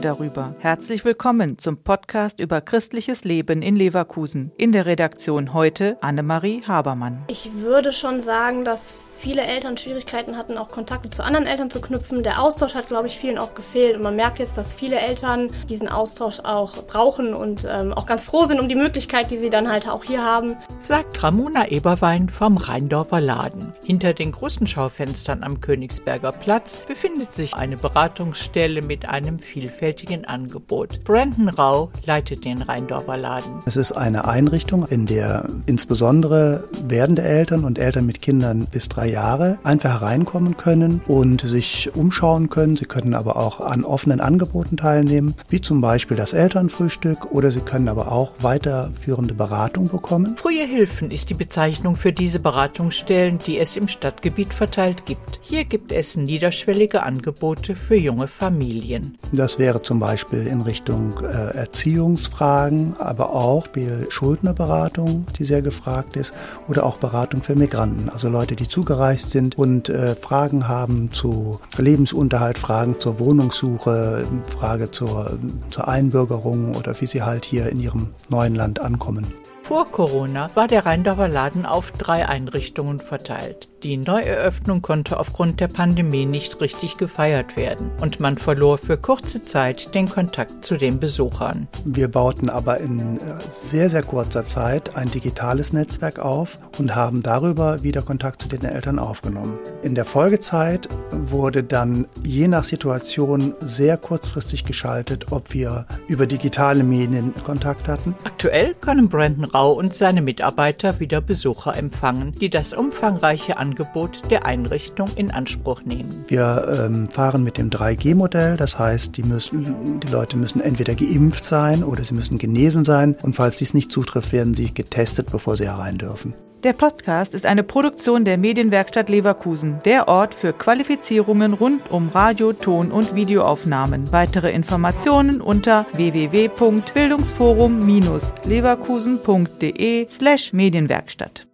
darüber. Herzlich willkommen zum Podcast über christliches Leben in Leverkusen. In der Redaktion heute Annemarie Habermann. Ich würde schon sagen, dass viele Eltern Schwierigkeiten hatten, auch Kontakte zu anderen Eltern zu knüpfen. Der Austausch hat, glaube ich, vielen auch gefehlt. Und man merkt jetzt, dass viele Eltern diesen Austausch auch brauchen und ähm, auch ganz froh sind um die Möglichkeit, die sie dann halt auch hier haben. Sagt Ramona Eberwein vom Rheindorfer Laden. Hinter den großen Schaufenstern am Königsberger Platz befindet sich eine Beratungsstelle mit einem vielfältigen Angebot. Brandon Rau leitet den Rheindorfer Laden. Es ist eine Einrichtung, in der insbesondere werdende Eltern und Eltern mit Kindern bis drei Jahre einfach hereinkommen können und sich umschauen können. Sie können aber auch an offenen Angeboten teilnehmen, wie zum Beispiel das Elternfrühstück oder Sie können aber auch weiterführende Beratung bekommen. Frühe Hilfen ist die Bezeichnung für diese Beratungsstellen, die es im Stadtgebiet verteilt gibt. Hier gibt es niederschwellige Angebote für junge Familien. Das wäre zum Beispiel in Richtung äh, Erziehungsfragen, aber auch Schuldnerberatung, die sehr gefragt ist, oder auch Beratung für Migranten, also Leute, die zugereist gereist sind und äh, Fragen haben zu Lebensunterhalt, Fragen zur Wohnungssuche, Frage zur, zur Einbürgerung oder wie sie halt hier in ihrem neuen Land ankommen. Vor Corona war der Rheindorfer Laden auf drei Einrichtungen verteilt. Die Neueröffnung konnte aufgrund der Pandemie nicht richtig gefeiert werden und man verlor für kurze Zeit den Kontakt zu den Besuchern. Wir bauten aber in äh, sehr, sehr kurzer Zeit ein digitales Netzwerk auf und haben darüber wieder Kontakt zu den Eltern aufgenommen. In der Folgezeit wurde dann je nach Situation sehr kurzfristig geschaltet, ob wir über digitale Medien Kontakt hatten. Aktuell können Brandon Rau und seine Mitarbeiter wieder Besucher empfangen, die das umfangreiche Angebot der Einrichtung in Anspruch nehmen. Wir ähm, fahren mit dem 3G-Modell, das heißt, die, müssen, die Leute müssen entweder geimpft sein oder sie müssen genesen sein und falls dies nicht zutrifft, werden sie getestet, bevor sie herein dürfen. Der Podcast ist eine Produktion der Medienwerkstatt Leverkusen, der Ort für Qualifizierungen rund um Radio, Ton und Videoaufnahmen. Weitere Informationen unter www.bildungsforum-leverkusen.de slash Medienwerkstatt.